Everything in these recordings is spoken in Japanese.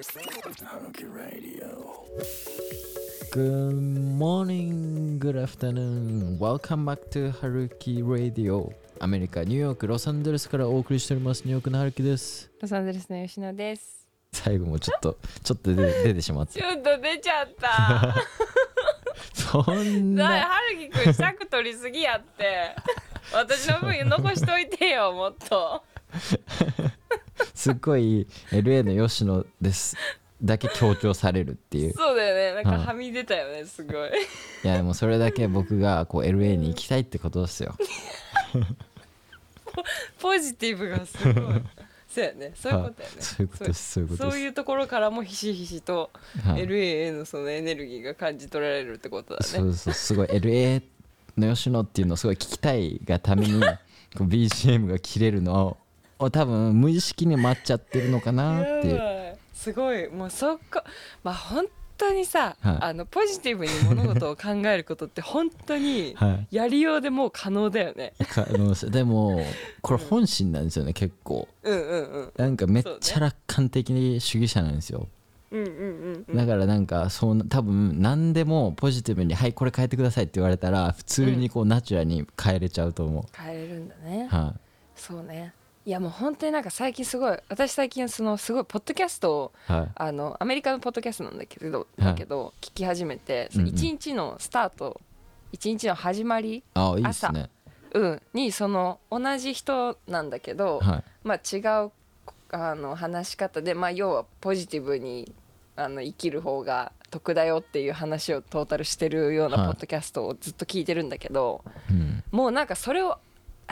Haruki Radio. Good morning, good afternoon. Welcome back to Haruki Radio. アメリカ、ニューヨーク、ロサンゼルスからお送りしております。ニューヨークのハルキです。ロサンゼルスの吉野です。最後もちょっと、ちょっと出出てしまっちた。ょっと出ちゃった。そんだな、はるきくん尺取りすぎやって。私の分残しといてよ、もっと。すっごい LA の吉野です。だけ強調されるっていう。そうだよね。なんはいかはみ出たよね、すごい。いや、でもそれだけ僕がこう LA に行きたいってことですよ。ポジティブがすごい。そうやね。そういうことやね。はいそういうことですそういうことですそういうところからもひしひしとはい LA へのそのエネルギーが感じ取られるってことだね。そうそうすごい LA の吉野っていうのをすごい聞きたいがためにこう BGM が切れるのを多分無意識に待っちゃってるのかなってすごい。もうそこまあ本当にさ、はい。あのポジティブに物事を考えることって本当にはい。やりようでもう可能だよね。かあのでもこれ本心なんですよね結構。うんうんうん。なんかめっちゃ楽観的主義者なんですよ。うんうんうんうん。だからなんかそうな多分何でもポジティブに「はいこれ変えてください」って言われたら普通にこうナチュラルに変えれちゃうと思変えれるんだね。う、はそうね。いやもう本当になんか最近すごい私最近そのすごいポッドキャストをいはい。あのアメリカのポッドキャストなんだけど、はい。だけど聞き始めてそのうんうん。一日のスタート一日の始まり、あいいですね。うん、にその同じ人なんだけど、はい。まあ、違うあの話し方で、まあ、要はポジティブにあの生きる方が得だよっていう話をトータルしてるようなはい。ポッドキャストをずっと聞いてるんだけど、うん。もうなんかそれを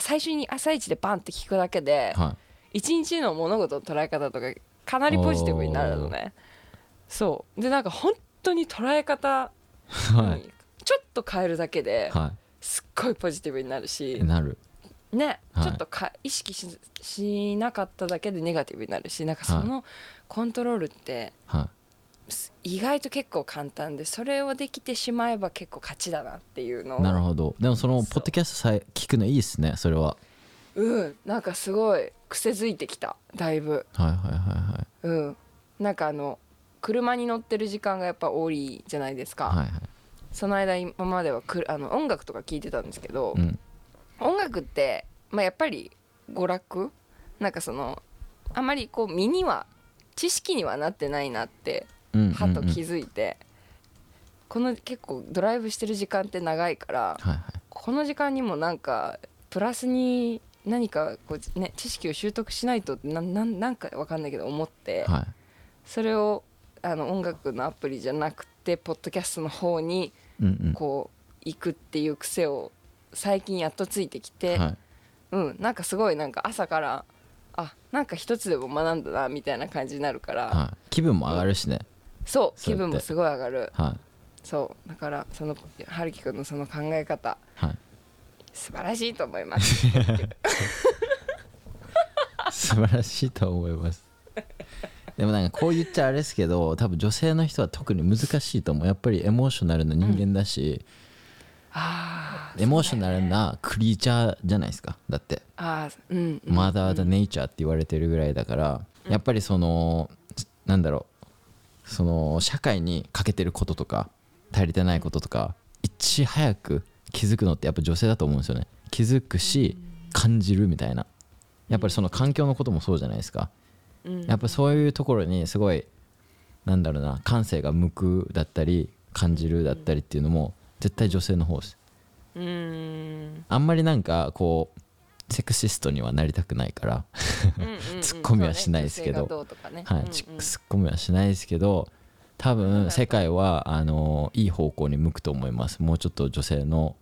最初に朝一でバンって聞くだけでは一日の物事の捉え方とかかなりポジティブになるのね。そう。でなんか本当に捉え方 ちょっと変えるだけですっごいポジティブになるしい、なる。ね、はい。ちょっとか意識ししなかっただけでネガティブになるしなんかそのコントロールって意外と結構簡単でそれをできてしまえば結構勝ちだなっていうのなるほど。でもそのポッドキャストさえ聞くのいいですねそれは。うんなんかすごい癖づいてきた。だいぶ。はいはいはいはい。うん。なんかあの車に乗ってる時間がやっぱ多いじゃないですか、はいはい。その間今まではくあの音楽とか聴いてたんですけど、うん。音楽って、まあ、やっぱり娯楽？なんかそのあまりこう身には知識にはなってないなってはと気づいて、この結構ドライブしてる時間って長いからはいはい。この時間にもなんかプラスに何かこう、ね、知識を習得しないとななんなんかわかんないけど思って、はい。それをあの音楽のアプリじゃなくてポッドキャストの方にこう行くっていう癖を最近やっとついてきて、はい。うんなんかすごいなんか朝からあなんか一つでも学んだなみたいな感じになるから、はい。気分も上がるしね。そうそう気分もすごい上がる。はい。そうだからその春樹くんのその考え方。はい。素晴らしいと思います。素晴らしいと思います。でもなんかこう言っちゃあれですけど多分女性の人は特に難しいと思う。やっぱりエモーショナルな人間だし、あーエモーショナルなクリーチャーじゃないですか。だって。あーうんうん。マザー・ザ・ネイチャーって言われてるぐらいだから、やっぱりそのなんだろうその社会に欠けてることとか足りてないこととかいち早く気づくのってやっぱ女性だと思うんですよね。気づくし感じるみたいな。やっぱりその環境のこともそうじゃないですか。うん。やっぱそういうところにすごいなんだろうな感性が向くだったり感じるだったりっていうのも絶対女性の方です。うーん。あんまりなんかこうセクシストにはなりたくないからツッコミはしないですけど。ツッコミはしないですけど多分世界はあのいい方向に向くと思います。もうちょっと女性の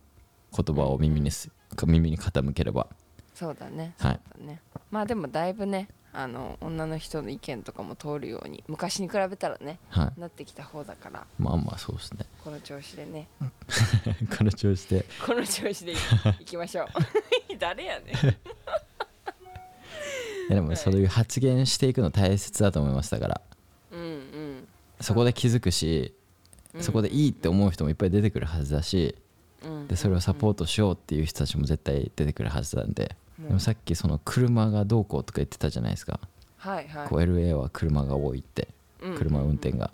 言葉を耳にす耳に傾ければ。そうだね。はい。ね。まあでもだいぶねあの女の人の意見とかも通るように昔に比べたらねはい。なってきた方だから。まあまあそうですね。この調子でね この調子で。この調子でい いきましょう。誰やねん。いやでもそういう発言していくの大切だと思いますだから。うんうん。そこで気づくし、そこでいいって思う人もいっぱい出てくるはずだし、うんでそれをサポートしようっていう人たちも絶対出てくるはずなんで、でもさっきその車がどうこうとか言ってたじゃないですか、はいはい。こう LA は車が多いって。うん車運転が、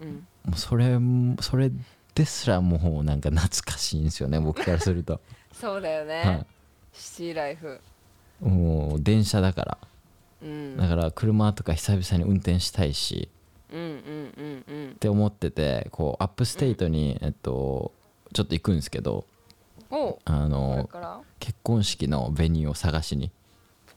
うん。もうそれもそれですらもうなんか懐かしいんですよね僕からすると、そうだよね、はシティライフ。い、もう電車だから。うん。だから車とか久々に運転したいし。うんうんうんうん。って思っててこう upstate に、えっとちょっと行くんですけどおあの結婚式の venue を探しに。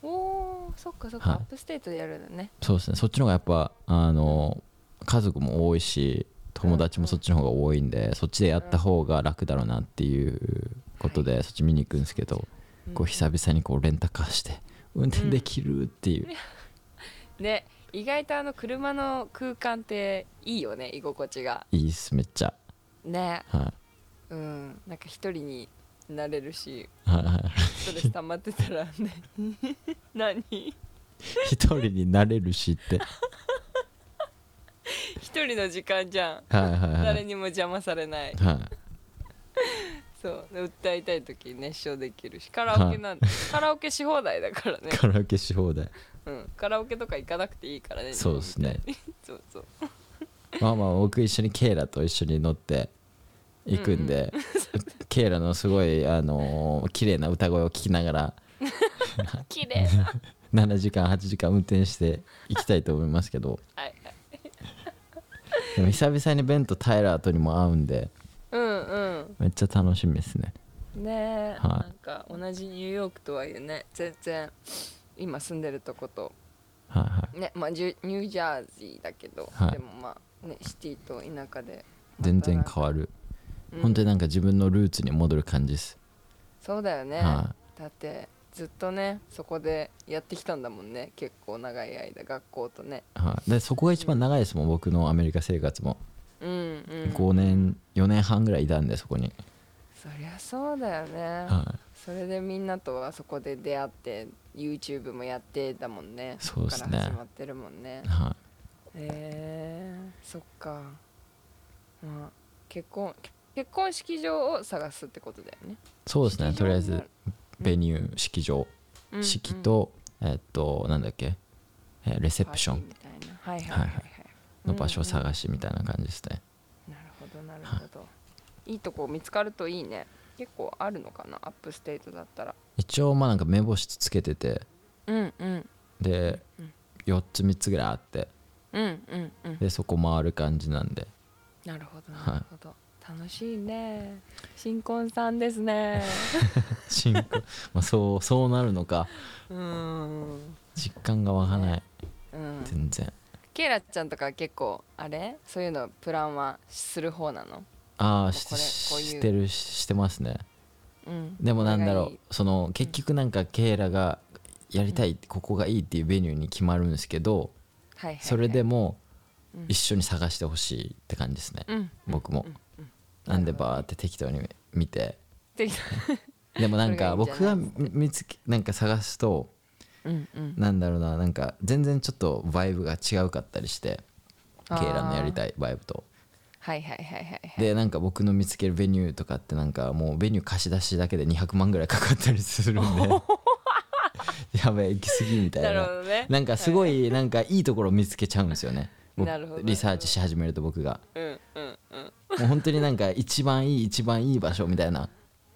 おーそっかそっか、はい。 upstate でやるんだね。そうですね。そっちの方がやっぱあの家族も多いし友達もそっちの方が多いんで、そっちでやった方が楽だろうなっていうことで、そっち見に行くんですけど、こう久々にこうレンタカーして運転できるっていう、ね意外とあの車の空間っていいよね居心地が。いいっすめっちゃ。ね。はうん。なんか一人になれるしいはいはい。ストレス溜まってたらね。何？一人になれるしって 一人の時間じゃん。はいはいはい。誰にも邪魔されない。はい。そう。で歌いたい時に熱唱できるし。カラオケなんて。カラオケし放題だからね、カラオケし放題。うん、カラオケとか行かなくていいからね。そうですね。そうそう。まあまあ僕一緒にケイラと一緒に乗って行くんで、ケイラのすごいあのー綺麗な歌声を聞きながら綺麗な。7時間8時間運転して行きたいと思いますけど。はいでも久々にベンとタイラーとにも会うんでうんめっちゃ楽しみですね。うんねえ、はい。なんか同じニューヨークとはいえね全然今住んでるとことはいはい。ねまあジュニュージャージーだけど、はい。でもまあねシティと田舎で全然変わる、うん。本当になんか自分のルーツに戻る感じです、そうだよね、はだってずっとねそこでやってきたんだもんね。結構長い間学校とね。いはい、でそこが一番長いですもん僕のアメリカ生活も。うんうん。5年4年半ぐらいいたんでそこに、そりゃそうだよね、はそれでみんなとはそこで出会って YouTube もやってたもんね。そうっすね。こから始まってるもんね。い。はへえそっか。まあ結婚結婚式場を探すってことだよね。い、そうですね。とりあえずにベニュー式場、うん式と、えっとなんだっけ、えーレセプション。はいはいはいはい。の場所探しみたいな感じですね、うんなるほどなるほど。いいとこ見つかるといいね。結構あるのかな upstate だったら。一応まあなんか目星つけてて。うんうん。で、うん4つ3つぐらいあって。うんうんうん。でそこ回る感じなんで。なるほどはい。なるほど、楽しいね。新婚さんですね。新婚まあそうそうなるのか。うーん。実感が湧かない、うん。全然。ケイラちゃんとか結構あれ？そういうのプランはする方なの？ああしてるししてますね。うん。でもなんだろうその結局なんかケイラがやりたい、ここがいいっていうベニューに決まるんですけどはいはいはい。それでもうん。一緒に探してほしいって感じですね、うん。僕も、うんうんなんでバーって適当に見て。適当。でもなんか僕が見見つけなんか探すとうんうん。なんだろうななんか全然ちょっとバイブが違うかったりしてケイラのやりたいバイブと。はいはいはいはいはい。でなんか僕の見つけるベニューとかってなんかもうベニュー貸し出しだけで200万ぐらいかかったりするんで。やべえ行き過ぎみたいな。なんかすごい。なんかいいところを見つけちゃうんですよね。僕なるほど。リサーチし始めると僕が。うんうんうんもう本当になんか一番いい一番いい場所みたいな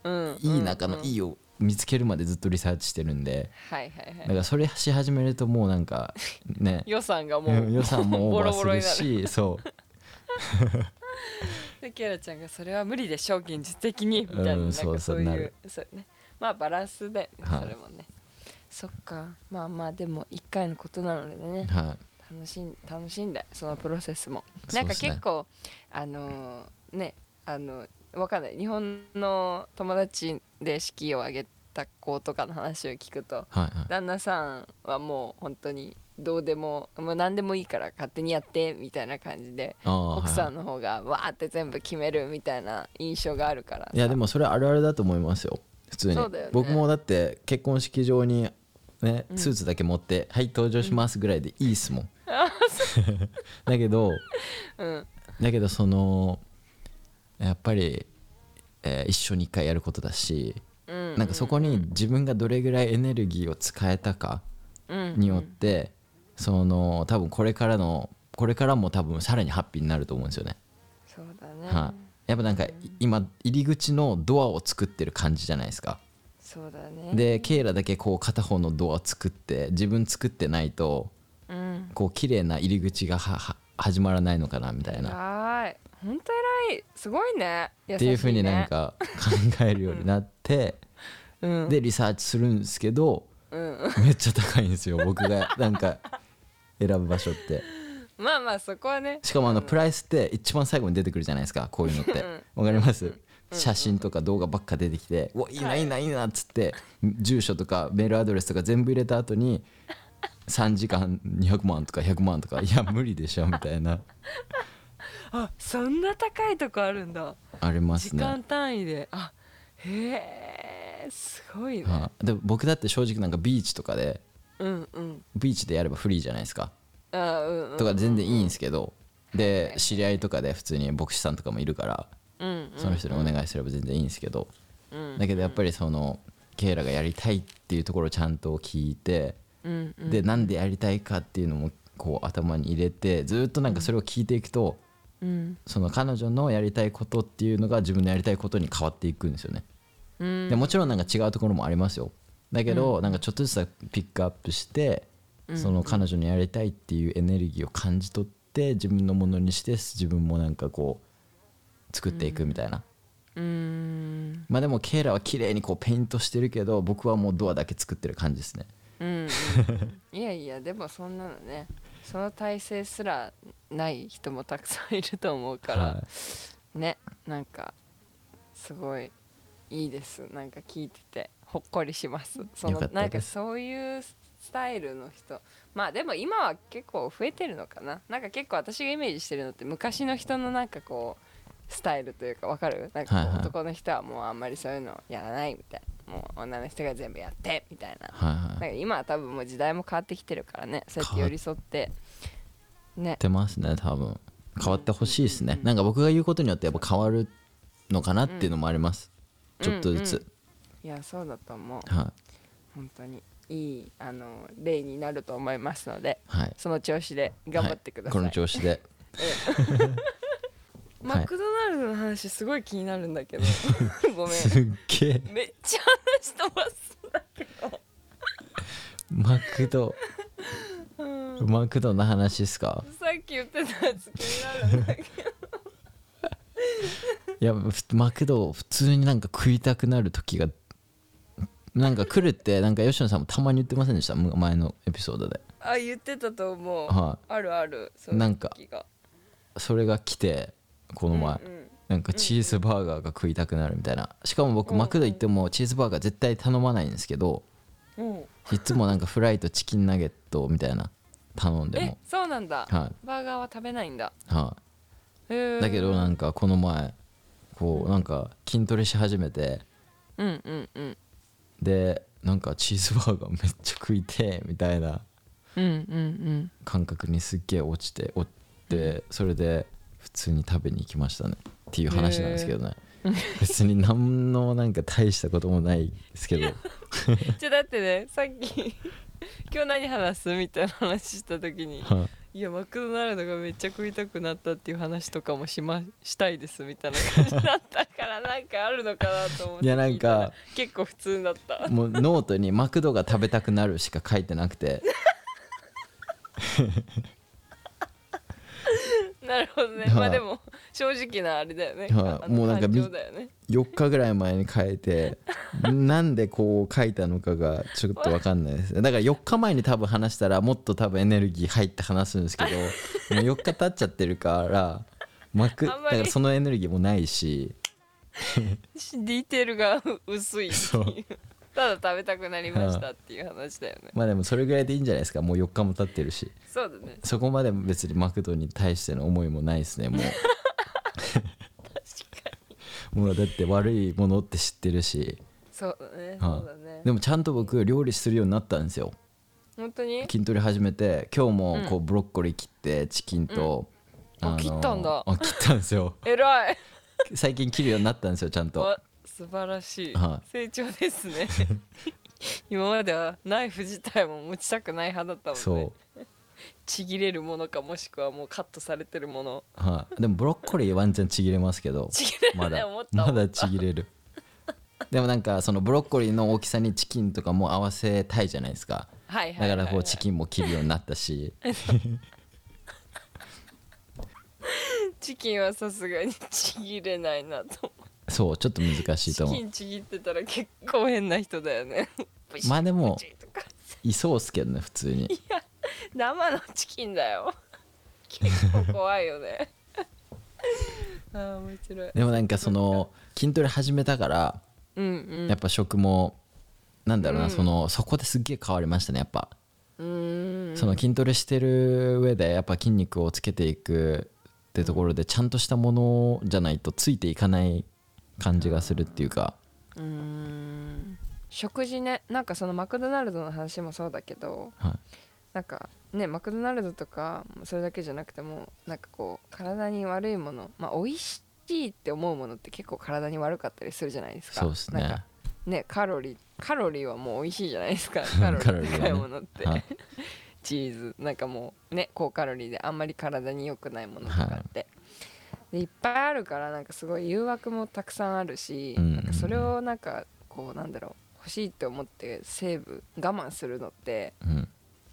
うん。いい中のうんいいを見つけるまでずっとリサーチしてるんで。はいはいはい。だからそれし始めるともうなんかね。予算がもう予算もオーバーするボロボロになる。しそう。でケイラちゃんがそれは無理でしょ現実的にみたいな,、うんなんかそうそうそういうなる。そうね。まあバランスだよね、はい。それもね。そっか。まあまあでも一回のことなのでね。は楽しん楽しんでそのプロセスも。なんか結構、あのーねあのわかんない。日本の友達で式を挙げた子とかの話を聞くといはいはい。旦那さんはもう本当にどうでももう何でもいいから勝手にやってみたいな感じで奥さはいんの方がわーって全部決めるみたいな印象があるからさ。いやでもそれあるあるだと思いますよ。普通に、そうだよね。僕もだって結婚式場にねスーツだけ持って「はい登場します」ぐらいでいいっすもん、だけどうん。だけどそのやっぱり、えー一緒に一回やることだし、うん。なんかそこに自分がどれぐらいエネルギーを使えたかうんによって、その多分これからのこれからも多分さらにハッピーになると思うんですよね、そうだね、はい。やっぱなんかい今入り口のドアを作ってる感じじゃないですか。そうだね。でケイラだけこう片方のドア作って自分作ってないとうんこう綺麗な入り口がはは始まらないのかなみたいな。い。本当偉い。すごいね。優しっていうふうにねなんか考えるようになって、うん。でリサーチするんですけどうん。めっちゃ高いんですよ僕が。なんか選ぶ場所って。まあまあそこはね。しかもあのプライスって一番最後に出てくるじゃないですかこういうのって。わかります？写真とか動画ばっか出てきて「うわいいないいないいな」っつって住所とかメールアドレスとか全部入れた後に3時間200万とか100万とかいや無理でしょみたいな。あそんな高いとこあるんだ。ありま時すね。間単位で。あへえすごいね。はい。で僕だって正直なんかビーチとかでうんうん。ビーチでやればフリーじゃないですか。あうんうんとか全然いいんですけど。で知り合いとかで普通に牧師さんとかもいるからうんその人にお願いすれば全然いいんですけど。うんだけどやっぱりそのケイラがやりたいっていうところをちゃんと聞いてうんうんでなんでやりたいかっていうのもこう頭に入れてずっとなんかそれを聞いていくとうんその彼女のやりたいことっていうのが自分のやりたいことに変わっていくんですよね。うんでもちろんなんか違うところもありますよ。だけどなんかちょっとずつピックアップしてその彼女のやりたいっていうエネルギーを感じ取って自分のものにして自分もなんかこう作っていくみたいな。うんまあでもケイラは綺麗にこうペイントしてるけど僕はもうドアだけ作ってる感じですね。うんうん。いやいやでもそんなのねその体制すらない人もたくさんいると思うから、はねなんかすごいいいです。なんか聞いててほっこりします。そよのなんかそういうスタイルの人。まあでも今は結構増えてるのかな。なんか結構私がイメージしてるのって昔の人のなんかこうスタイルというかわかる？なんか男の人はもうあんまりそういうのやらないみたいなもう女の人が全部やってみたいな。はいはい。なんか今は多分もう時代も変わってきてるからね。そうやって寄り添って。ねやってますね多分。変わってほしいですね。なんか僕が言うことによってやっぱ変わるのかなっていうのもあります、ちょっとずつ、いやそうだと思う。はい。本当にいいあの例になると思いますのではい。その調子で頑張ってください、はい、この調子で マクドナルドの話すごい気になるんだけど。ごめすっげえ。んめっちゃ話飛ばすんだけど。マクド。マクドの話ですか？さっき言ってたやつ気になるんだけど。いやふマクド普通になんか食いたくなる時がなんか来るってなんか吉野さんもたまに言ってませんでした？む前のエピソードで。あ言ってたと思う、はあるある。なんかそれが来てこの前、うんなんかチーズバーガーが食いたくなるみたいな。しかも僕うんマクド行ってもチーズバーガー絶対頼まないんですけどうん。いつもなんかフライとチキンナゲットみたいな頼んでえもそうなんだ、はバーガーは食べないんだ。い。はいだけどなんかこの前こうなんか筋トレし始めてうんうんうん。でなんかチーズバーガーめっちゃ食いてえみたいなうんうん感覚にすっげえ落ちて落ちてそれで普通に食べに行きましたねっていう話なんですけどね。別に何のなんか大したこともないですけど。うんじゃあだってねさっき今日何話すみたいな話した時にはい。やマクドナルドがめっちゃ食いたくなったっていう話とかもしましたいですみたいな感じだったからなんかあるのかなと思っていやなんか結構普通だった。もうノートにマクドが食べたくなるしか書いてなくて なるほどね。はい。まあでも正直なあれだよね、はもうなんかね。4日ぐらい前に書いて なんでこう書いたのかがちょっと分かんないですだから4日前に多分話したらもっと多分エネルギー入って話すんですけど もう4日経っちゃってるからマクだからそのエネルギーもないし。ディテールが薄いそうただ食べたくなりましたっていう話だよね。まあでもそれぐらいでいいんじゃないですか。もう4日も経ってるし。そうだね。そこまで別にマクドに対しての思いもないですねもう。もうだって悪いものって知ってるし。そうだねはいそうだね。でもちゃんと僕料理するようになったんですよ。本当に？筋トレ始めて。今日もこうブロッコリー切ってチキンと、うん。あ切ったんだ。あ切ったんですよ。偉い。最近切るようになったんですよちゃんと。わ素晴らしい、はい。成長ですね。今まではナイフ自体も持ちたくない派だったもんね。そう。ちぎれるものかもしくはもうカットされてるもの。はい、でもブロッコリーワンチャンちぎれますけど。ちぎれるまだ。まだちぎれる。でもなんかそのブロッコリーの大きさにチキンとかも合わせたいじゃないですか。はいだからこうチキンも切るようになったし。チキンはさすがにちぎれないなとそうちょっと難しいチと思う。キンちぎってたら結構変な人だよね。まあでもいそうっすけどね普通に。生のチキンだよ。結構怖いよね。あー面白い。でもなんかその筋トレ始めたからうんうん。やっぱ食もなんだろうな、うん。そのそこですっげえ変わりましたねやっぱ、その筋トレしてる上でやっぱ筋肉をつけていくってところでちゃんとしたものじゃないとついていかない感じがするっていうか、うーん。食事ね。なんかそのマクドナルドの話もそうだけどはい、なんかねマクドナルドとかそれだけじゃなくてもなんかこう体に悪いものまあ美味しいって思うものって結構体に悪かったりするじゃないですか。そうですね。なんかねカロリーカロリーはもう美味しいじゃないですか。カロリー高いものって、はい。チーズ。なんかもうね高カロリーであんまり体に良くないものとかって、でいっぱいあるからなんかすごい誘惑もたくさんあるし、うんなんかそれをなんかこうなんだろう欲しいって思ってセーブ我慢するのってうん。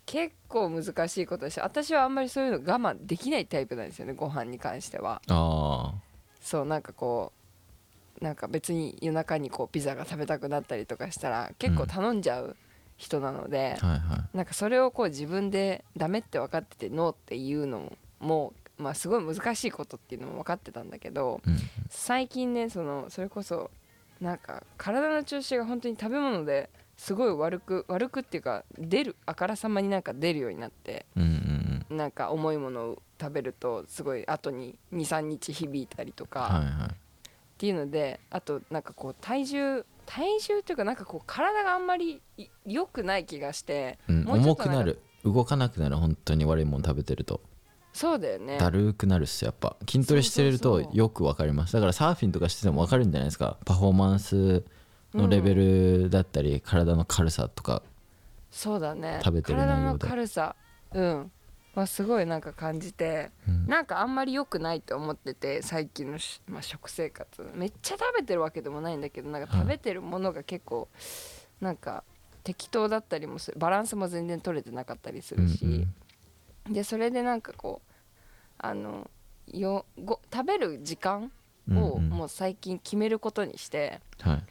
結構難しいことだし私はあんまりそういうの我慢できないタイプなんですよねご飯に関しては。あそうなんかこうなんか別に夜中にこうピザが食べたくなったりとかしたら結構頼んじゃう人なので、あはいはい。なんかそれをこう自分でダメって分かっててノーっていうのもまあすごい難しいことっていうのも分かってたんだけどうん。最近ねそのそれこそなんか体の調子が本当に食べ物ですごい悪く悪くっていうか出るあからさまになんか出るようになってうんうんうん。なんか重いものを食べるとすごい後に23日響いたりとか、はいはい。っていうのであとなんかこう体重体重っていうかなんかこう体があんまりい良くない気がして、うん、重くなる。動かなくなる本当に悪いもの食べてるとそうだよね。だるくなるっすよやっぱ。筋トレしてるとよくわかります。だからサーフィンとかしててもわかるんじゃないですか。パフォーマンスのレベルだったり、体の軽さとか。そうだね。食べてる体の軽さ。うん。はすごいなんか感じて、うん。なんかあんまり良くないと思ってて最近のし、まあ、食生活。めっちゃ食べてるわけでもないんだけどなんかはい。食べてるものが結構なんか適当だったりもする。バランスも全然取れてなかったりするし、うんうんでそれでなんかこうあのよご食べる時間をうんうん。もう最近決めることにして、はい。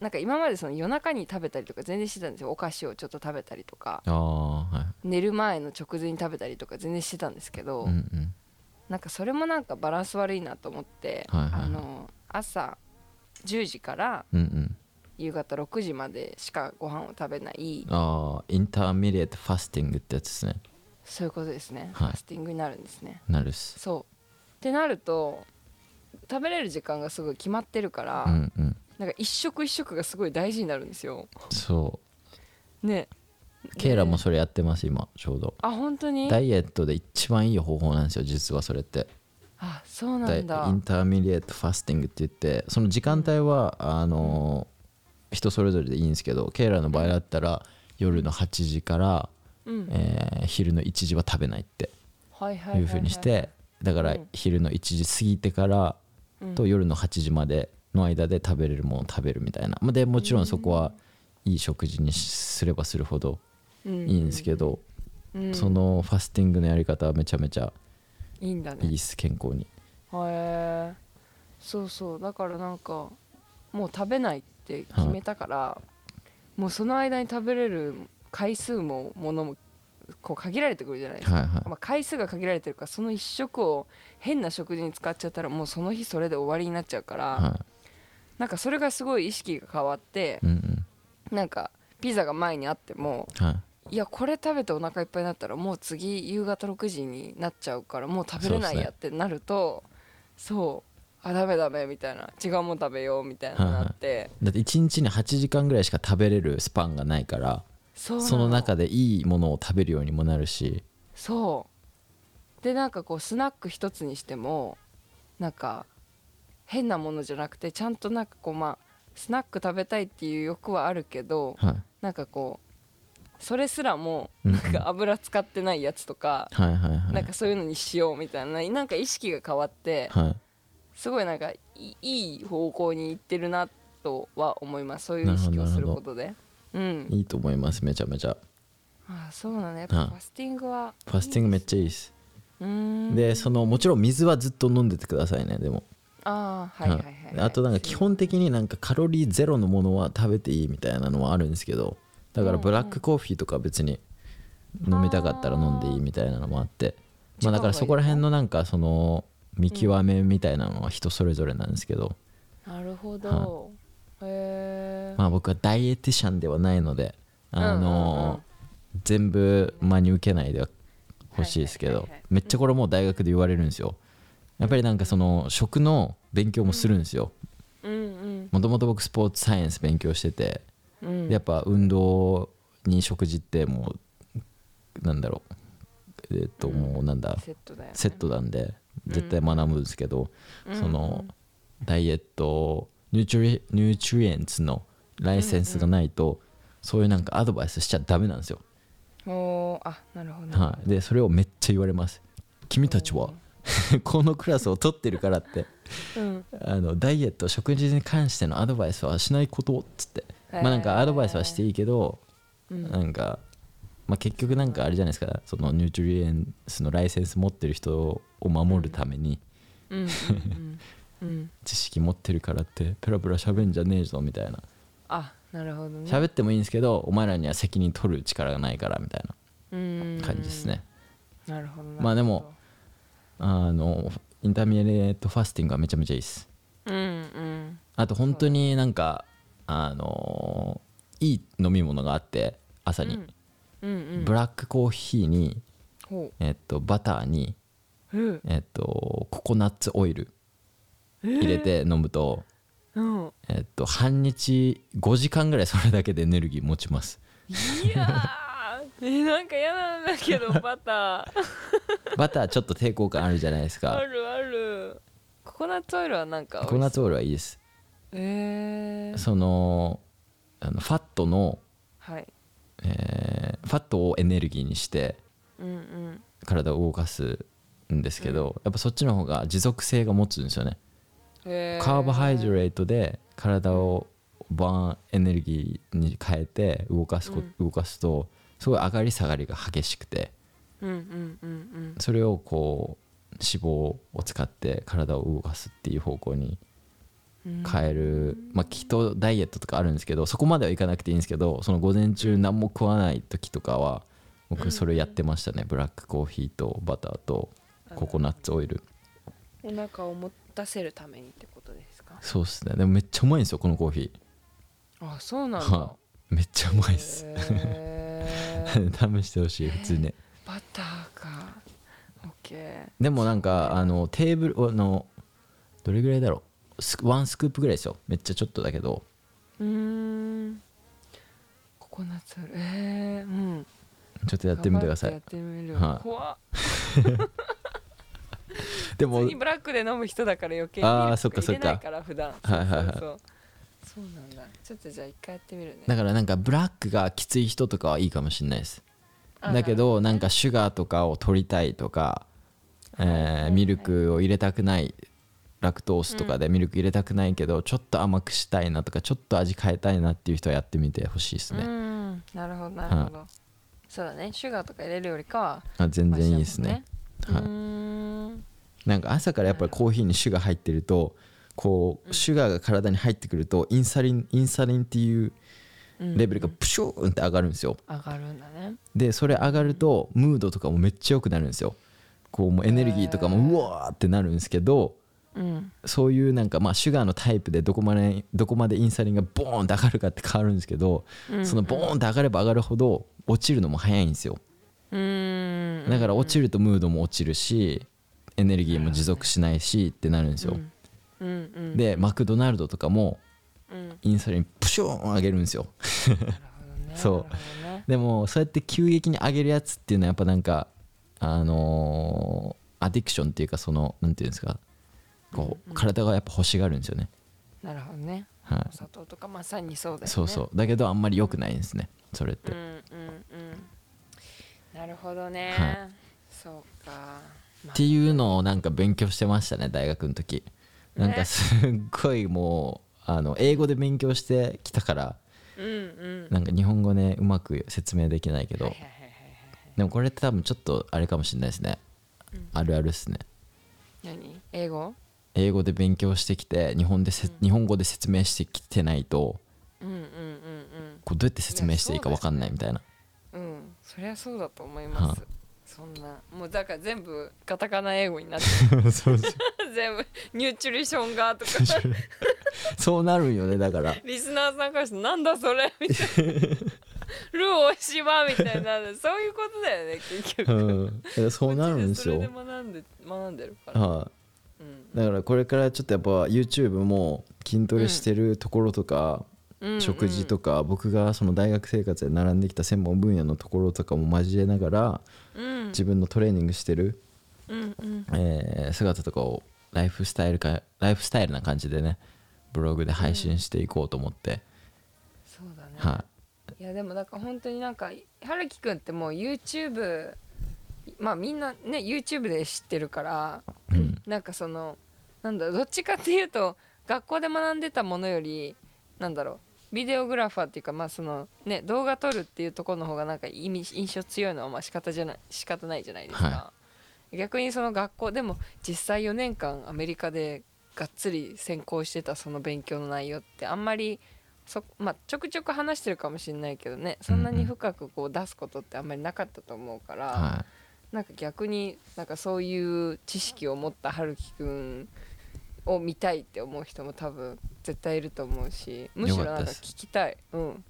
なんか今までその夜中に食べたりとか全然してたんですよ。お菓子をちょっと食べたりとか。はい。寝る前の直前に食べたりとか全然してたんですけど、うんうん。なんかそれもなんかバランス悪いなと思って、はいはい。はいあの朝10時からうんうん。夕方6時までしかご飯を食べないああ intermediate fasting ってやつですねそういうことですね、はい。ファスティングになるんですね。なるっす。そう。ってなると食べれる時間がすごい決まってるから、うんうん。なんか一食一食がすごい大事になるんですよ。そね。うケイラもでそれやってます今ちょうど。あ本当に？ダイエットで一番いい方法なんですよ実はそれって。あそうなだ。イんだン intermediate fasting って言ってその時間帯はあの人それぞれでいいんですけどケイラの場合だったら夜の8時から、うん。えー昼の1時は食べないって。はいはいはいはい。いう風にしてだからうん。昼の1時過ぎてからうん。と夜の8時までの間で食べれるものを食べるみたいな。まあでもちろんそこはいい食事にすればするほどいいんですけど、うん。そのファスティングのやり方はめちゃめちゃいいんだね。いいっす健康に。へえそうそう。だからなんかもう食べないって決めたから、もうその間に食べれる回数もものもこう限られてくるじゃないですか、はいはい。まあ、回数が限られてるからその一食を変な食事に使っちゃったらもうその日それで終わりになっちゃうから、はなんかそれがすごい意識が変わっていうんうん。なんかピザが前にあってもはい。いやこれ食べてお腹いっぱいになったらもう次夕方6時になっちゃうからもう食べれないやってなるとそう,、あダメダメみたいな。違うもん食べようみたいななって、だって。1日に8時間ぐらいしか食べれるスパンがないからその。中でいいものを食べるようにもなるし。そう。でなんかこうスナック一つにしてもなんか変なものじゃなくてちゃんとなんかこうまあスナック食べたいっていう欲はあるけどはい。なんかこうそれすらもうんなんか油使ってないやつとか、なんかそういうのにしようみたいななんか意識が変わってはい。すごいなんかいいい方向に行ってるなとは思います。そういう意識をすることでうん。いいと思いますめちゃめちゃ。あそうなんだ。やっぱはいファスティングはファスティングめっちゃいいですでそのもちろん水はずっと飲んでてくださいねでも。ああはいはいはい、はい、あとなんか基本的になんかカロリーゼロのものは食べていいみたいなのはあるんですけどだからブラックコーヒーとか別に飲みたかったら飲んでいいみたいなのもあってまあだからそこら辺のなんかその見極めみたいなのは人それぞれなんですけど。なるほど、まあ僕はダイエティシャンではないのであの全部真に受けないでほしいですけどめっちゃこれもう大学で言われるんですよ。やっぱりなんかその食の勉強もするんですよ。もともと僕スポーツサイエンス勉強しててうん。やっぱ運動に食事ってもうなんだろう。えっともうなんだ。セットだよね。セットなんで絶対学ぶんですけどうん。そのダイエットニュートリニュートリエンツのライセンスがないとそういうなんかアドバイスしちゃダメなんですよ。おーあなるほど、はい。でそれをめっちゃ言われます。君たちは？このクラスを取ってるからって。うん。あのダイエット食事に関してのアドバイスはしないことっつって。まあなんかアドバイスはしていいけどうん。なんか、まあ、結局なんかあれじゃないですか。そのニュートリエンスのライセンス持ってる人を守るために。うん 知識持ってるからってペラペラ喋んじゃねえぞみたいな。あなるほどね。喋ってもいいんですけどお前らには責任取る力がないからみたいうん。な感じですね。なるほどまあでもあのインターミネートファスティングはめちゃめちゃいいです。うんうん。あと本当になんかあのいい飲み物があって朝に、うん。うんブラックコーヒーに、ほえっと、バターに、ううんえっと、ココナッツオイル入れて飲むと、うん。えっと、半日5時間ぐらいそれだけでエネルギー持ちます。いやー。えなんか嫌なんだけどバター。バターちょっと抵抗感あるじゃないですか。あるある。ココナッツオイルはなんかココナッツオイルはいいです。えー、そのあのファットの、はい。えーファットをエネルギーにしてうんうん。体を動かすんですけど、やっぱそっちの方が持続性が持つんですよねカーボハイドレートで体をバーンエネルギーに変えて動かすこ、動かすとすごい上がり下がりが激しくて。うんうんうん。それをこう脂肪を使って体を動かすっていう方向にうん。変える、まあきっとダイエットとかあるんですけどそこまではいかなくていいんですけどその午前中何も食わない時とかは僕それやってましたね。ブラックコーヒーとバターとココナッツオイル。お腹を持たせるためにってことですか？そうっすね。でもめっちゃうまいんですよこのコーヒあそうなんだ。ーはい。めっちゃうまいっす。へー。試してほしい普通に。バターか。オッケー。でもなんかあのテーブルあのどれぐらいだろう。スワンスクープぐらいですよ。めっちゃちょっとだけど。うーん。ココナッツオイル。えー、うん。ちょっとやってみてください。やってみる、はい。怖っ でも普通にブラックで飲む人だから余計にあーミルクそっかそっか。入れないから普段。はいはいはい。そうなんだ。ちょっとじゃあ一回やってみるね。だからなんかブラックがきつい人とかはいいかもしれないです。あだけどなんかシュガーとかを取りたいとか、えーミルクを入れたくないラクトースとかでミルク入れたくないけどちょっと甘くしたいなとかちょっと味変えたいなっていう人はやってみてほしいですうね、ん。なるほどなるほど、そうだね。シュガーとか入れるよりかはあ全然いいですねはい。なんか朝からやっぱりコーヒーにシュガー入ってるとこうシュガーが体に入ってくるとインサリンインサリンっていううん。レベルがプシューンって上がるんですよ。上がるんだね。でそれ上がるとムードとかもめっちゃ良くなるんですよ。こうもうエネルギーとかもうわーってなるんですけどうん。そういうなんかまあシュガーのタイプでどこまでどこまでインサリンがボーンって上がるかって変わるんですけど、うん。そのボーンって上がれば上がるほど落ちるのも早いんですよだから落ちるとムードも落ちるしエネルギーも持続しないしってなるんですよ、でマクドナルドとかもインサリンプシューン上げるんですよ。そう。でもそうやって急激に上げるやつっていうのはやっぱなんかあのーアディクションっていうかそのなんていうんですかこう体がやっぱ欲しがるんですよね、なるほどね。はお砂糖とかまさにそうだよね。い、そうそう。だけどあんまり良くないんですね。それって、うんうんうなるほどね、はそうか、まっていうのをなんか勉強してましたね大学の時。なんかすっごいもうあの英語で勉強してきたからあうんうん。なんか日本語ねうまく説明できないけど。はいはいはいはいでもこれって多分ちょっとあれかもしれないですね。あるあるっすね。何？英語？英語で勉強してきて日本でせ、日本語で説明してきてないとうんうんうんこうどうやって説明していいか分かんないみたいなそりゃそうだと思います、は。そんなもうだから全部カタカナ英語になってる。そうそう。全部ニューチュリションがとか。そうなるんよねだから。リスナーさんからしてなんだそれみたいな。ルーおしばみたいな。そういうことだよね結局。うん。そうなるんですよ。それで学んで学んでるから、はい。うん。だからこれからちょっとやっぱ YouTube も筋トレしてるところとか、食事とか僕がその大学生活で並んできた専門分野のところとかも交えながらうん。自分のトレーニングしてる、えー姿とかをライフスタイルかライフスタイルな感じでねブログで配信していこうと思って、そうだね、はい。やでもなんか本当になんか春樹くんってもう YouTube まあみんなね YouTube で知ってるからい、うん、なんかそのなんだどっちかっていうと学校で学んでたものよりなんだろうビデオグラファーっていうかまあそのね動画撮るっていうところの方がなんか意味印象強いのはまあ仕方じゃない仕方ないじゃないですか、は逆にその学校でも実際4年間アメリカでがっつり専攻してたその勉強の内容ってあんまりそ、まあ、ちょくちょく話してるかもしれないけどねそんなに深くこう出すことってあんまりなかったと思うから、はなんか逆になんかそういう知識を持った春樹くんを見たいって思う人も多分絶対いると思うしむしろなんか聞きたい。うん。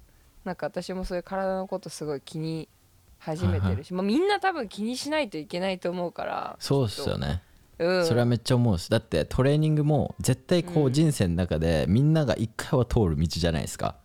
なんか私もそういう体のことすごい気に始めてるし、まあ、みんな多分気にしないといけないと思うからい、そうっすよね、うん、それはめっちゃ思うしだってトレーニングも絶対こううん人生の中でみんなが一回は通る道じゃないですか、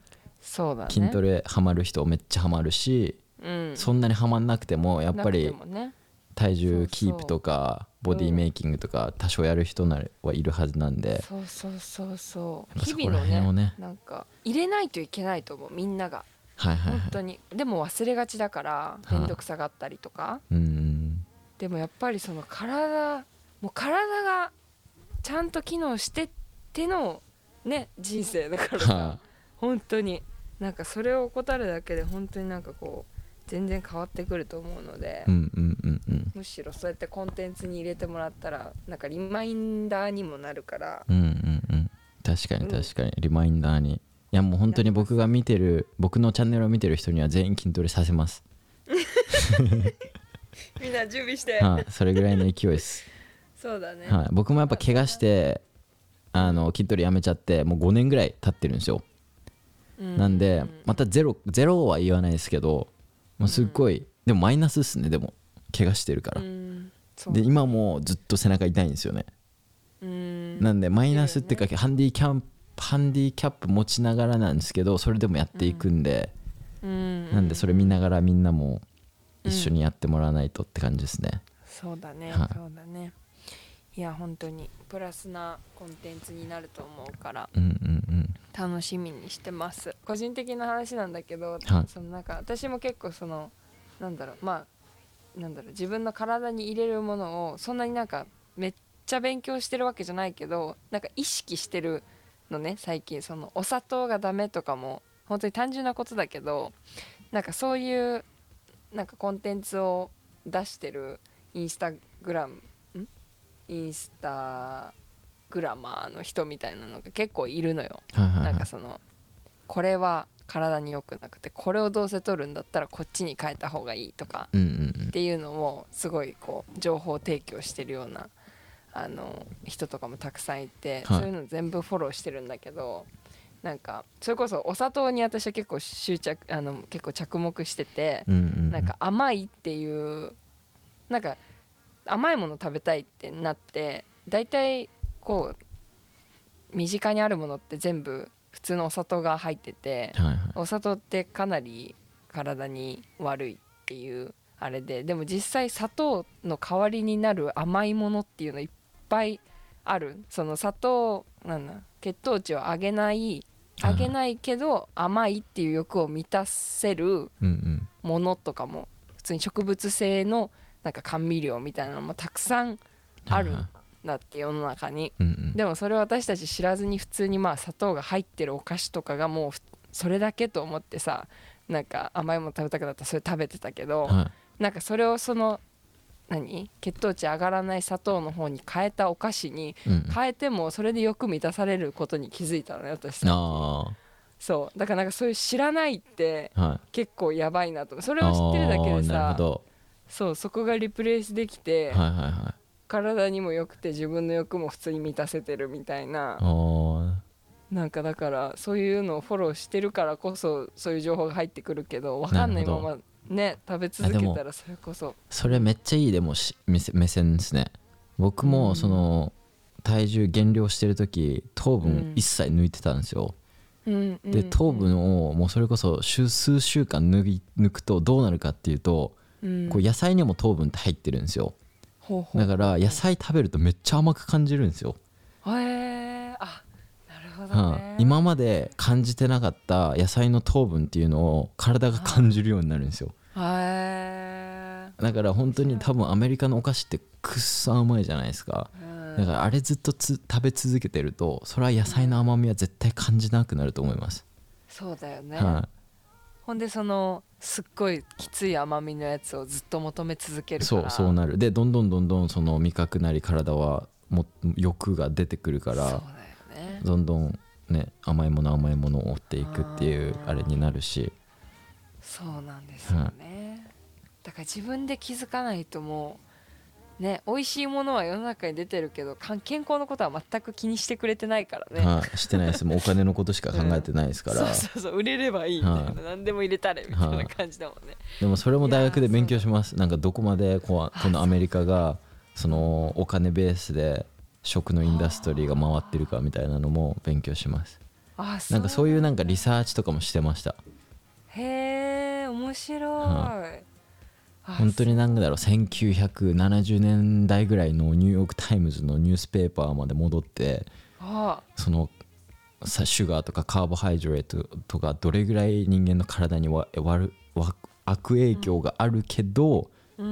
そうだね。筋トレハマる人めっちゃハマるし、うん、そんなにハマんなくてもやっぱなりね体重キープとかボディメイキングとか多少やる人ならはいるはずなんで。そうそうそうそう。日々のねなんか入れないといけないと思うみんなが。はいはいはい。本当に。でも忘れがちだからい。面倒くさがったりとか。うんうんでもやっぱりその体もう体がちゃんと機能してってのね人生だからさ。は本当に。なんかそれを怠るだけで本当になんかこう全然変わってくると思うので、いうんうんうんうん。むしろそうやってコンテンツに入れてもらったらなんかリマインダーにもなるから。うんうんうん。確かにうん。確かに。リマインダーに。いやもう本当に僕が見てる僕のチャンネルを見てる人には全員筋トレさせます。みんな準備して、はいそれぐらいの勢いです。そうだね、はい僕もやっぱ怪我してあの筋トレやめちゃってもう5年ぐらい経ってるんですよ。うなんでまたゼロゼロは言わないですけどもうすっごいでもマイナスっすねでも。怪我してるから。で今もずっと背中痛いんですよね。うん。なんでマイナスっていうかハンディキャンプハンディキャップ持ちながらなんですけどそれでもやっていくんで。うん。なんでそれ見ながらみんなも一緒にやってもらわないとって感じですね。そうだね、はい。そうだねいや本当にプラスなコンテンツになると思うからうんうんうん。楽しみにしてます。個人的な話なんだけど、はい。そのなんか私も結構そのなんだろうまあなんだろう自分の体に入れるものをそんなになんかめっちゃ勉強してるわけじゃないけどなんか意識してるのね最近。そのお砂糖がダメとかも本当に単純なことだけどなんかそういうなんかコンテンツを出してるインスタグラムんインスタグラマーの人みたいなのが結構いるのよ。なんはいはい。はいかそのこれは体に良くなくてこれをどうせ取るんだったらこっちに変えた方がいいとかうんうんうん。っていうのをすごいこう情報提供してるようなあの人とかもたくさんいて、はい。そういうの全部フォローしてるんだけどなんかそれこそお砂糖に私は結構執着あの結構着目してて、うんうんうん。なんか甘いっていうなんか甘いもの食べたいってなって大体こう身近にあるものって全部普通のお砂糖が入っててはいはい。お砂糖ってかなり体に悪いっていうあれででも実際砂糖の代わりになる甘いものっていうのいっぱいある。その砂糖なんだ血糖値を上げない上げないけど甘いっていう欲を満たせるものとかも普通に植物性のなんか甘味料みたいなのもたくさんあるんだって世の中に。うんうん。でもそれを私たち知らずに普通にまあ砂糖が入ってるお菓子とかがもうふそれだけと思ってさなんか甘いもの食べたくなったらそれ食べてたけどはなんかそれをその何？血糖値上がらない砂糖の方に変えたお菓子に変えてもそれでよく満たされることに気づいたのね私。さあ。そう。だからなんかそういう知らないって結構やばいなと。それを知ってるだけでさそうそこがリプレイスできて、はいはいはい。体にも良くて自分の欲も普通に満たせてるみたいな。あー。なんかだからそういうのをフォローしてるからこそそういう情報が入ってくるけど分かんないなるほど。ままね食べ続けたらそれこそ。それめっちゃいいでもし目線目線ですね。僕もその体重減量してる時糖分うん。一切抜いてたんですよ、うんうんで糖分をもうそれこそ週数週間抜い抜くとどうなるかっていうと、うんこう野菜にも糖分って入ってるんですよ。だから野菜食べるとめっちゃ甘く感じるんですよ、へえあなるほどはねい今まで感じてなかった野菜の糖分っていうのを体が感じるようになるんですよ。へだから本当に多分アメリカのお菓子ってくっそ甘いじゃないですか。えだからあれずっとつ食べ続けてるとそれは野菜の甘みは絶対感じなくなると思います、そうだよね、はほんでそのすっごいきつい甘みのやつをずっと求め続けい、るから。そうそうなる。でどんどんどんどんその味覚なり体はも欲が出てくるからそうだよね。どんどんね甘いもの甘いものを追っていくっていうあれになるし。そうなんですよね、だから自分で気づかないともうね美味しいものは世の中に出てるけど健康のことは全く気にしてくれてないからね、はい、してないです。もうお金のことしか考えてないですから、そうそうそう売れればいいみたいな、はい何でも入れたれみたいな感じだもんね、でもそれも大学で勉強します。なんかどこまでこうこのアメリカがそのお金ベースで食のインダストリーが回ってるかみたいなのも勉強します。なんかそういうなんかリサーチとかもしてました。へえ面白い、はあ本当に何だろう1970年代ぐらいのニューヨーク・タイムズのニュースペーパーまで戻ってあそのさシュガーとかカーボハイドレートとかどれぐらい人間の体にわ悪わ悪影響があるけど、あ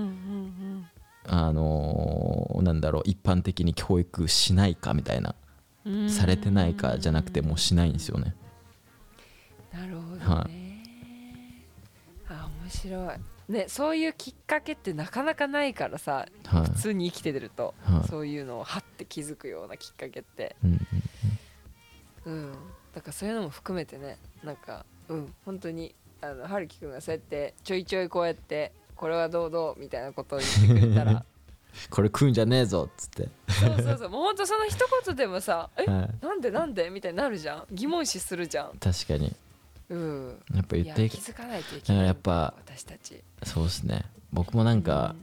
のーなんだろう一般的に教育しないかみたいなされてないかじゃなくてもうしないんですよね。なるほどね、はあ面白いねそういうきっかけってなかなかないからさはい。普通に生きてると、はい。そういうのをはって気づくようなきっかけって。うん。うん。だからそういうのも含めてねなんかうん本当にあの春樹くんがそうやってちょいちょいこうやってこれはどうどうみたいなことを言ってくれたら。これ食うんじゃねえぞっつって、そうそうそう。もう本当その一言でもさえはい、なんでなんでみたいになるじゃん。疑問視するじゃん。確かにうん。やっぱい言って気づかないといけだからないやっぱ私たち。そうですね。僕もなんか、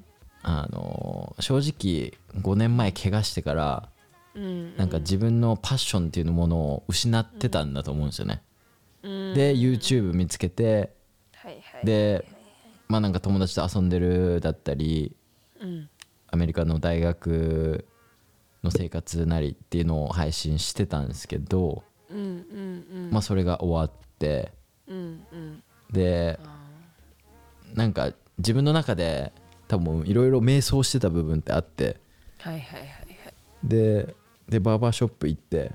あのー正直5年前怪我してからうん。うんなんか自分のパッションっていうものを失ってたんだと思うんですよね、うん。で YouTube 見つけてはいはい。でまあなんか友達と遊んでるだったりうん。アメリカの大学の生活なりっていうのを配信してたんですけど、うんうんうん。まあそれが終わってうんうん。であなんか自分の中で多分いろいろ迷走してた部分ってあって。ーはいはいはいはい。ででバーバーショップ行って。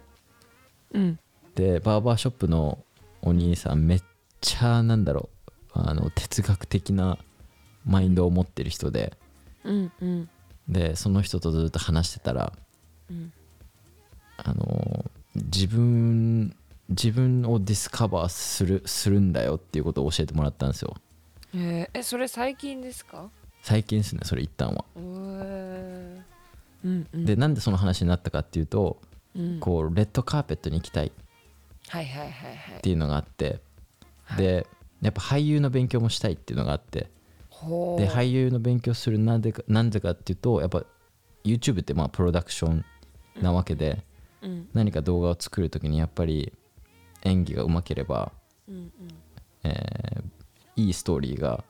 うん。でバーバーショップのお兄さんめっちゃなんだろうあの哲学的なマインドを持ってる人で。うんうん。でその人とずっと話してたらうん。あの自分自分をディスカバーするするんだよっていうことを教えてもらったんですよ。えーえそれ最近ですか？最近ですねそれ一旦は。うん。うんでなんでその話になったかっていうとうん。こうレッドカーペットに行きたい。っはいはいはいはい。ていうのがあって。はい。でやっぱ俳優の勉強もしたいっていうのがあって。ほう。で俳優の勉強するなんでかなんでかっていうとやっぱ YouTube ってまあプロダクションなわけでうん。何か動画を作る時にやっぱり演技がうまければ、うんうん。えーいいストーリーが、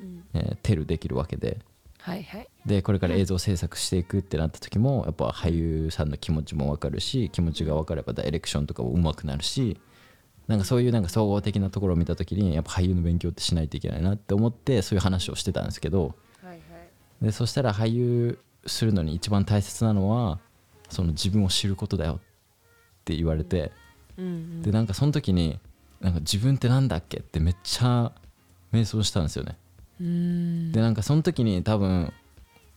うん。えーテルできるわけで。はいはい。でこれから映像制作していくってなった時もやっぱ俳優さんの気持ちも分かるし気持ちが分かればダイレクションとかもうまくなるしなんかそういうなんか総合的なところを見た時にやっぱ俳優の勉強ってしないといけないなって思ってそういう話をしてたんですけど。はいはい。でそしたら俳優するのに一番大切なのはその自分を知ることだよって言われてうんうん。でなんかその時になんか自分ってなんだっけってめっちゃ瞑想したんですよね。うん。でなんかその時に多分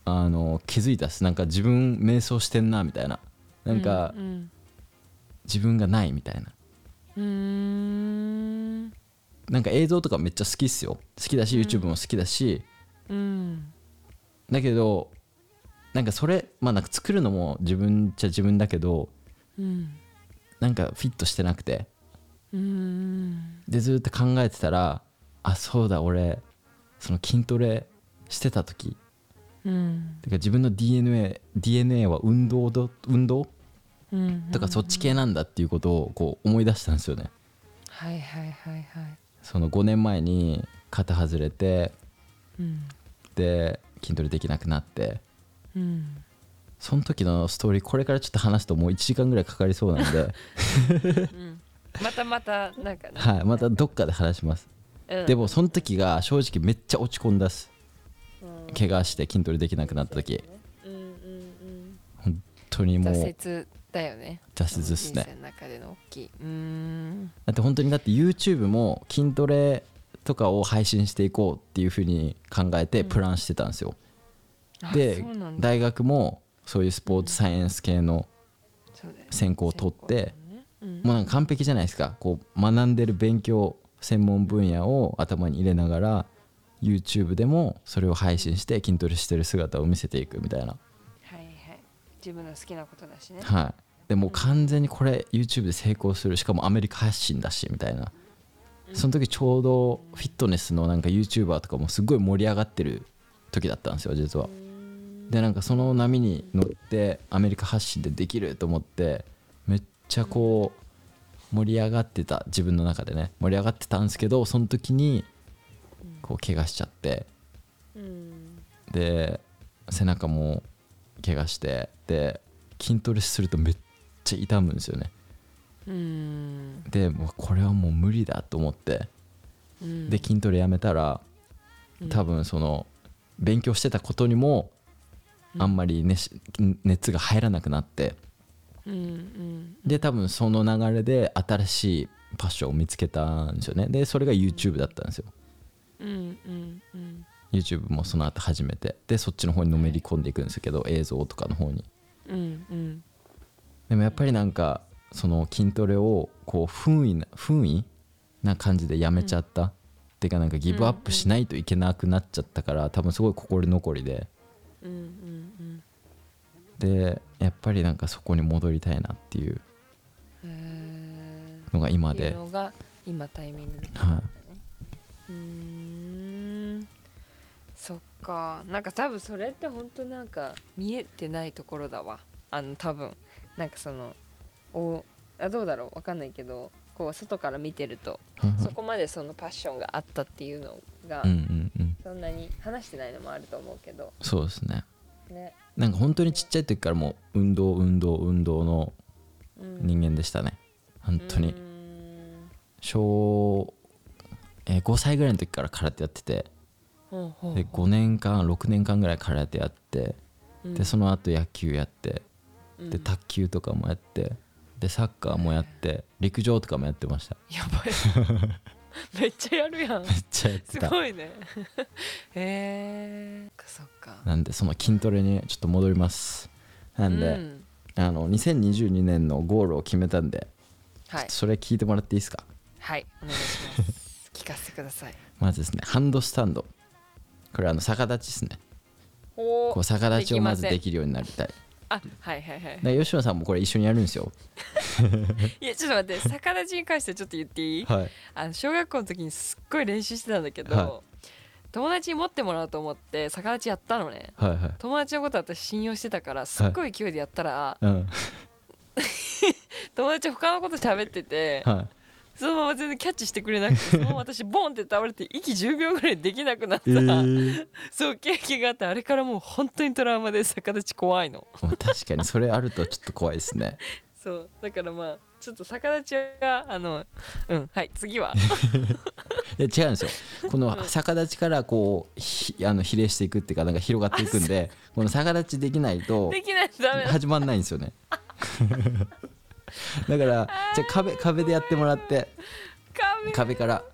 あの気づいたっす。なんか自分瞑想してんなみたいな。なんかうん自分がないみたいな。うんうん。なんか映像とかめっちゃ好きっすよ。好きだし YouTube も好きだし、うん。だけどなんかそれまあなんか作るのも自分じゃ自分だけどうんなんかフィットしてなくて。うん。でずっと考えてたらあそうだ俺その筋トレしてた時。うん。てか自分の DNA, DNA は運動ど運動？うん。とかそっち系なんだっていうことをこう思い出したんですよね。はいはいはいはい。その5年前に肩外れてうん。で筋トレできなくなって。うんその時のストーリーこれからちょっと話すともう1時間ぐらいかかりそうなんで、うん。またまたなんかね。はい、またどっかで話します。うん。でもその時が正直めっちゃ落ち込んだっす。うん。怪我して筋トレできなくなった時。うんうんうん本当にもう挫折だよね。挫折っすね。人生の中での大きい。うーん。だって本当にだって YouTube も筋トレとかを配信していこうっていうふうに考えてプランしてたんですよ、あで大学もそういうスポーツサイエンス系の専攻を取ってうん。もうなんか完璧じゃないですか。こう学んでる勉強専門分野を頭に入れながら YouTube でもそれを配信して筋トレしてる姿を見せていくみたいな。はいはい。自分の好きなことだしね。はい。でもう完全にこれ YouTube で成功するしかもアメリカ発信だしみたいな。その時ちょうどフィットネスのなんか YouTuber とかもすごい盛り上がってる時だったんですよ実はでなんかその波に乗ってアメリカ発信でできると思ってめっちゃこう盛り上がってた自分の中でね。盛り上がってたんですけどその時にこう怪我しちゃって。うん。で背中も怪我してで筋トレするとめっちゃ痛むんですよね。うん。でもうこれはもう無理だと思って。うん。で筋トレやめたら多分その勉強してたことにもあんまり熱熱が入らなくなって。うんうんで多分その流れで新しいパッションを見つけたんですよね。でそれが YouTube だったんですよ。うんうんうん YouTube もその後始めて。でそっちの方にのめり込んでいくんですけど映像とかの方に。うんうん。でもやっぱりなんかその筋トレをこう不意な不意な感じでやめちゃった、っていうかなんかギブアップしないといけなくなっちゃったから多分すごい心残りで。うんうんでやっぱりなんかそこに戻りたいなっていうのが今で、のが今タイミングではうーん。そっか。なんか多分それって本当なんか見えてないところだわ。あの多分。なんかそのおあどうだろう。わかんないけどこう外から見てるとそこまでそのパッションがあったっていうのがうんうんうん。そんなに話してないのもあると思うけど。そうですねね。なんか本当にちっちゃい時からもう運動運動運動のうん人間でしたね。本当に。小、えー5歳ぐらいの時から空手やってて。ほうほう。で5年間6年間ぐらい空手やって。うん。でその後野球やって。うん。で卓球とかもやって。でサッカーもやって。陸上とかもやってました。やばい めっちゃやるやん。めっちゃやってすたごいね。へえそっかなんでその筋トレにちょっと戻ります。なんで、うん。あの2022年のゴールを決めたんではい。それ聞いてもらっていいですか？はいお願いします。聞かせてください。まずですねハンドスタンド。これあの逆立ちですね。おこう逆立ちをまずでききるようになりたいあはいはいはいで吉野さんもこれ一緒にやるんですよ。いやちょっと待って逆立ちに関してちょっと言っていい？はい。あの小学校の時にすっごい練習してたんだけど、は友達に持ってもらおうと思って逆立ちやったのね。はいはい。友達のこと私信用してたからすっごい勢いでやったら、うん。友達他のこと喋っててはいそのまま全然キャッチしてくれなくて そのまま私ボンって倒れて息10秒ぐらいできなくなった、えー、そう経験があってあれからもう本当にトラウマで逆立ち怖いの。まあ確かにそれあるとちょっと怖いですね。そ そう。だからまあちょっと逆立ちがあのうんはい次は。で違うんですよ。この逆立ちからこうひあの比例していくっていうかなんか広がっていくんでこの逆立ちできないとできないとダ始まんないんですよね だからじゃあ壁壁でやってもらって。壁。壁から。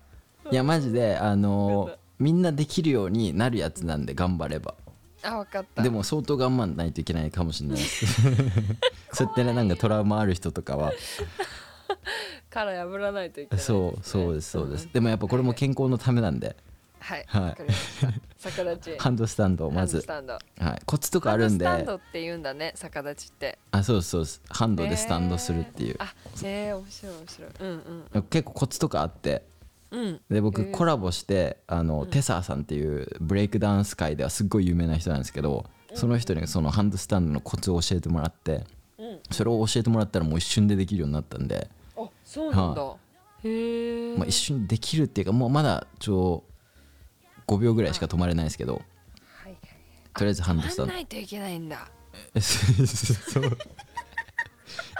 いやマジであのーみんなできるようになるやつなんで頑張れば。あ分かった。でも相当頑張んないといけないかもしれないです。そうやってねなんかトラウマある人とかは。殻破らないといけない。ね、そうそうですそうです。でもやっぱこれも健康のためなんで。はいはいわかりました。逆立ち。ハンドスタンドをまず。はい。コツとかあるんで。ハンドスタンドって言うんだね逆立ちって。あそうそうハンドでスタンドするっていう。えー。あえー、面白い面白い。うん結構コツとかあって。うん。うんで僕えー。コラボしてあのテサーさんっていうブレイクダンス界ではすっごい有名な人なんですけどその人にそのハンドスタンドのコツを教えてもらってうん。それを教えてもらったらもう一瞬でできるようになったんで、あそうなんだ、へえ、まあ、一瞬できるっていうかもうまだちょ5秒ぐらいしか止まれないですけどはいはいとりあえずハンドスタンドないといけないんだ。えそう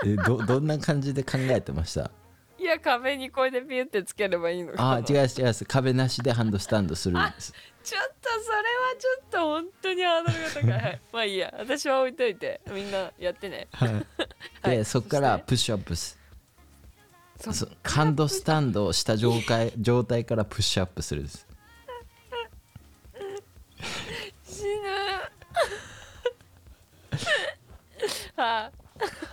えどどんな感じで考えてました？いや壁にこれでピュってつければいいのあかな。違う違う壁なしでハンドスタンドする。んですちょっとそれはちょっと本当にハードルが高い。は いまあいいや私は置いといてみんなやってね。はい。はい。でそこからそプッシュアップす。ハンドスタンドをした状態状態からプッシュアップするですは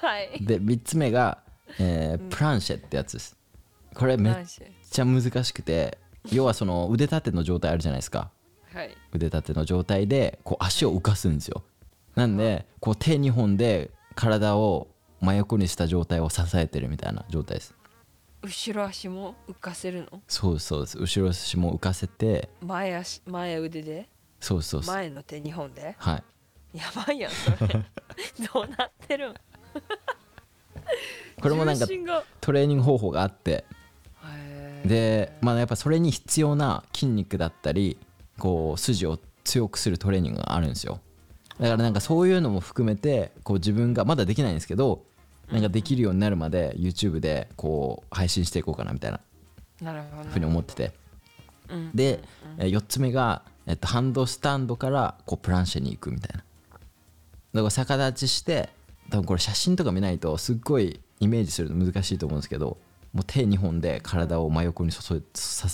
はい。で3つ目が、えープランシェってやつです。これめっちゃ難しくて要はその腕立ての状態あるじゃないですか。はい。腕立ての状態でこう足を浮かすんですよ。なんでこう手2本で体を真横にした状態を支えてるみたいな状態です。後ろ足も浮かせるの？そうそうです。後ろ足も浮かせて前足前腕で？そうそう前の手2本で？はいやばいやんそれ。どうなってるん？これもなんかトレーニング方法があって。でまあやっぱそれに必要な筋肉だったりこう筋を強くするトレーニングがあるんですよ。だからなんかそういうのも含めてこう自分がまだできないんですけどなんかできるようになるまで YouTube でこう配信していこうかなみたいな。ふうに思ってて。うん。で4つ目が、えっと、ハンドスタンドからこうプランシェに行くみたいなだから逆立ちして多分これ写真とか見ないとすっごいイメージするの難しいと思うんですけどもう手2本で体を真横に支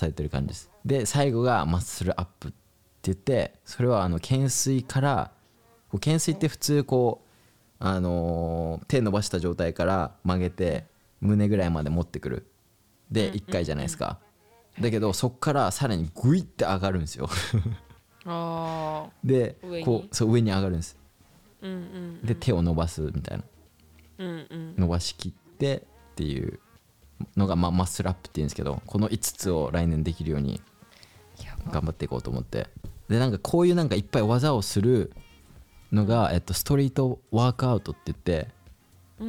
えてる感じです。で最後がマッスルアップって言ってそれはあの懸垂から懸垂って普通こうあのー手伸ばした状態から曲げて胸ぐらいまで持ってくる。で1回じゃないですか。だけどそっからさらにグイって上がるんですよ。ああ でこうそう上に上がるんですうんうんで手を伸ばすみたいな。うんうん。伸ばしきってっていうのが、まあ、マッスルアップっていうんですけどこの5つを来年できるように頑張っていこうと思って。でなんかこういうなんかいっぱい技をするのが、えっと、ストリートワークアウトって言って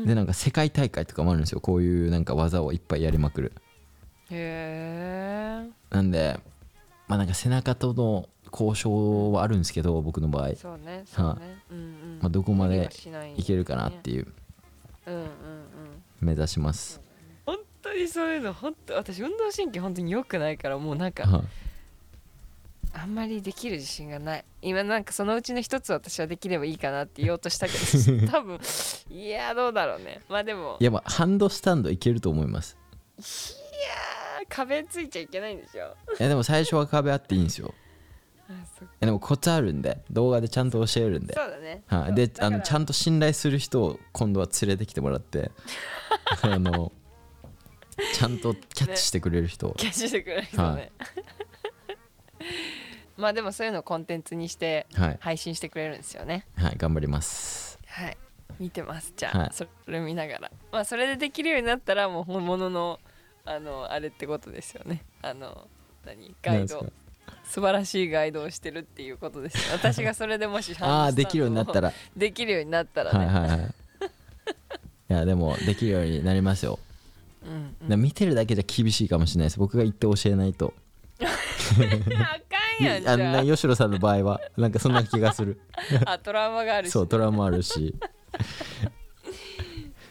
でなんか世界大会とかもあるんですよ。こういうなんか技をいっぱいやりまくる。へえなんでまあなんか背中との交渉はあるんですけど僕の場合、そうねそうね。うんうん。まあ、どこまでいいけるかなっていう。うんうんうん。目指します、本当にそういうの本当私運動神経本当に良くないからもうなんかはあんまりできる自信がない。今なんかそのうちの一つ私はできればいいかなって言おうとしたけど 多分いやどうだろうね。まあでもいやまあハンドスタンドいけると思います。いやー壁ついちゃいけないんでしょいやでも最初は壁あっていいんですよでもコツあるんで動画でちゃんと教えるんで。そうだね。はい、であのちゃんと信頼する人を今度は連れてきてもらって あのちゃんとキャッチしてくれる人を、キャッチしてくれる人ね、はい。まあでもそういうのをコンテンツにしてはい、配信してくれるんですよね。はい、頑張ります。はい。見てます。じゃあ、はい。それ見ながら。まあそれでできるようになったらもう本物のあのあれってことですよね。あの何？ガイド素晴らしいガイドをしてるっていうことです。よ 私がそれでもしああできるようになったら。らできるようになったらね、はいはいはい。いやでもできるようになりますよ、うんうん。で見てるだけじゃ厳しいかもしれないです。僕が言って教えないと。あかんやんじゃあ。んな吉野さんの場合はなんかそんな気がする。ああトラウマがあるし。そうトラウマあるし。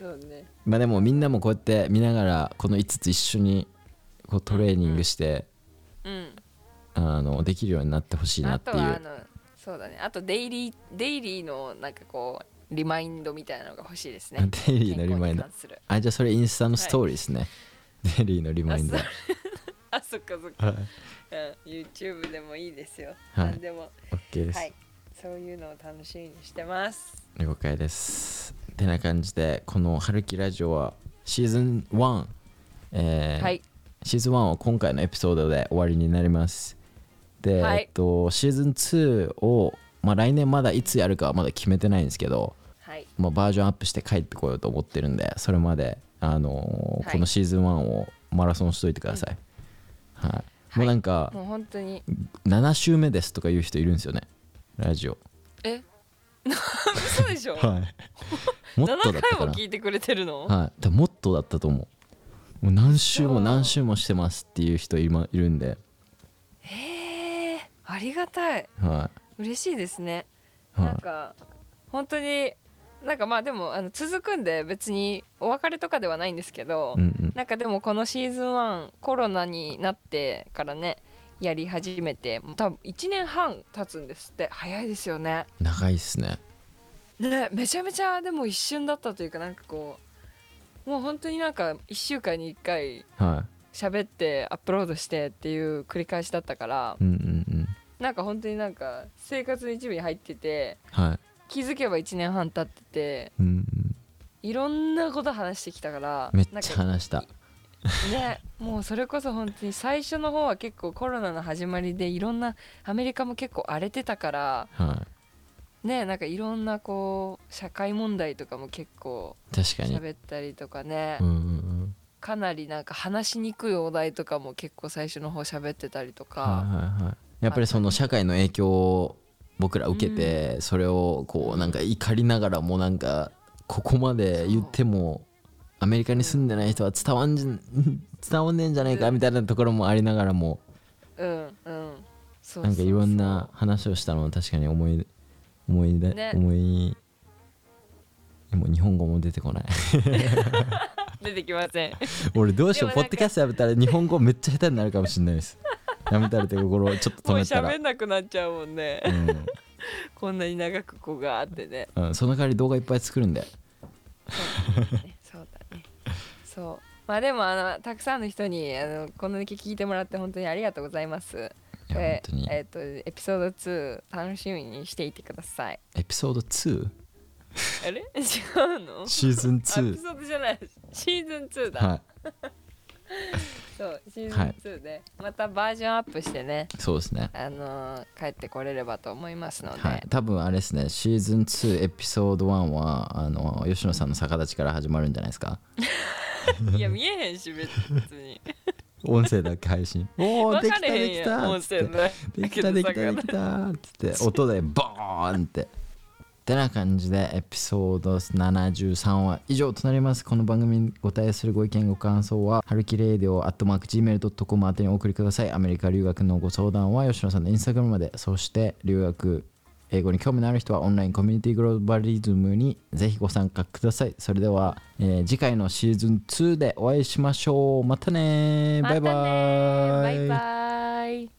そうね。まあでもみんなもこうやって見ながらこの5つ一緒にこうトレーニングして、うんあのできるようになってほしいなあっていう。あのそうだね。あとデイリーデイリーのなんかこうリマインドみたいなのが欲しいですね。デイリーのリマインド。あじゃあそれインスタのストーリーですね、デイリーのリマインド。あ あそっかそっか、はい。うん、YouTube でもいいですよ、はい。何でも。OK です、はい。そういうのを楽しみにしてます。了解です。てな感じでこの「春樹ラジオ」はシーズン1、えーはい。シーズン1は今回のエピソードで終わりになりますで、はい。えっと、シーズン2を、まあ、来年まだいつやるかはまだ決めてないんですけど、はい。まあ、バージョンアップして帰ってこようと思ってるんでそれまで、あのーはい。このシーズン1をマラソンしといてください、はい、もうなんかもう本当に。7週目ですとか言う人いるんですよね。ラジオ。え？嘘でしょ、はい。もっとだ7った回かな。も聞いてくれてるの、はい、でももっとだったと思う。もう何週も何週もしてますっていう人今いるんで、ありがたい。は嬉しいですね。い。はなんか本当になんかまあでもあの続くんで別にお別れとかではないんですけど、い、うんうん、なんかでもこのシーズン1コロナになってからねやり始めてもう多分1年半経つんですって。早いですよね。長いっすね。ねめちゃめちゃでも一瞬だったというかなんかこうもう本当になんか1週間に1回は喋ってアップロードしてっていう繰り返しだったからいうんうんうんなんか本当になんか生活の一部に入っててはい。気づけば1年半経っててうんうん。いろんなこと話してきたからめっちゃ話した。ねもうそれこそ本当に最初の方は結構コロナの始まりでいろんなアメリカも結構荒れてたからはねなんかいろんなこう社会問題とかも結構い確かに。喋ったりとかね、うんうんうん。かなりなんか話しにくいお題とかも結構最初の方喋ってたりとか、はいはいはいやっぱりその社会の影響を僕ら受けて、それをこうなんか怒りながらもなんかここまで言ってもアメリカに住んでない人は伝わんじん 伝わんねえんじゃないかみたいなところもありながらもなんかいろんな話をしたのを確かに思い思い出、ね。思いもう日本語も出てこない。出てきません。俺どうしようポッドキャストやめたら日本語めっちゃ下手になるかもしれないですやめたらってところちょっともう止めたら。喋んなくなっちゃうもんね。うん。こんなに長くこうがあってね。うん、その代わり動画いっぱい作るんで。そうだね。そうまあでもあのたくさんの人にあのこの聞いてもらって本当にありがとうございます。いやえ本当に。えっ、とエピソード2楽しみにしていてください。エピソード 2? あれ？違うの？シーズンあエピ2ソードじゃない。シーズン2だ、はそうシーズンはい。2で、またバージョンアップしてねいそうですね。あのー帰ってこれればと思いますので、はい。多分あれですねシーズン2エピソード1はあの吉野さんの逆立ちから始まるんじゃないですか。い、や見えへんし別に。音声だけ配信。おおできたできた音声だできたできたできたっつって。音でボーンっててな感じでエピソード73は以上となります。この番組にご対するご意見ご感想ははるきレイディオアットマーク Gmail.com 宛てにお送りください。アメリカ留学のご相談は吉野さんのインスタグラムまで。そして留学英語に興味のある人はオンラインコミュニティグローバリズムにぜひご参加ください。それでは、えー次回のシーズン2でお会いしましょう。またねバイバイまたねバイバイ。